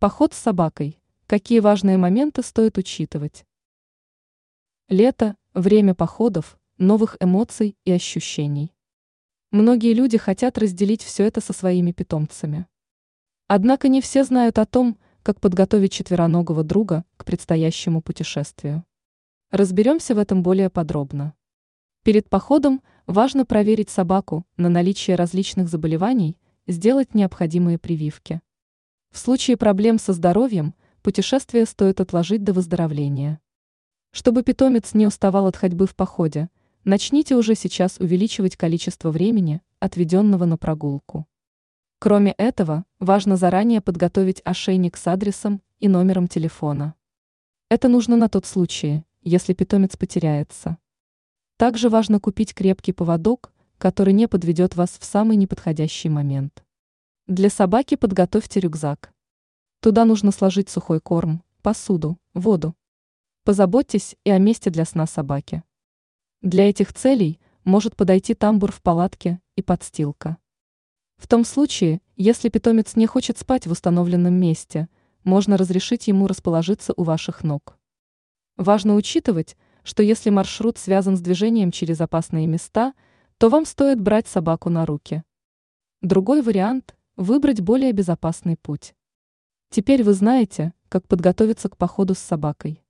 Поход с собакой. Какие важные моменты стоит учитывать? Лето – время походов, новых эмоций и ощущений. Многие люди хотят разделить все это со своими питомцами. Однако не все знают о том, как подготовить четвероногого друга к предстоящему путешествию. Разберемся в этом более подробно. Перед походом важно проверить собаку на наличие различных заболеваний, сделать необходимые прививки. В случае проблем со здоровьем путешествие стоит отложить до выздоровления. Чтобы питомец не уставал от ходьбы в походе, начните уже сейчас увеличивать количество времени, отведенного на прогулку. Кроме этого, важно заранее подготовить ошейник с адресом и номером телефона. Это нужно на тот случай, если питомец потеряется. Также важно купить крепкий поводок, который не подведет вас в самый неподходящий момент. Для собаки подготовьте рюкзак. Туда нужно сложить сухой корм, посуду, воду. Позаботьтесь и о месте для сна собаки. Для этих целей может подойти тамбур в палатке и подстилка. В том случае, если питомец не хочет спать в установленном месте, можно разрешить ему расположиться у ваших ног. Важно учитывать, что если маршрут связан с движением через опасные места, то вам стоит брать собаку на руки. Другой вариант – выбрать более безопасный путь. Теперь вы знаете, как подготовиться к походу с собакой.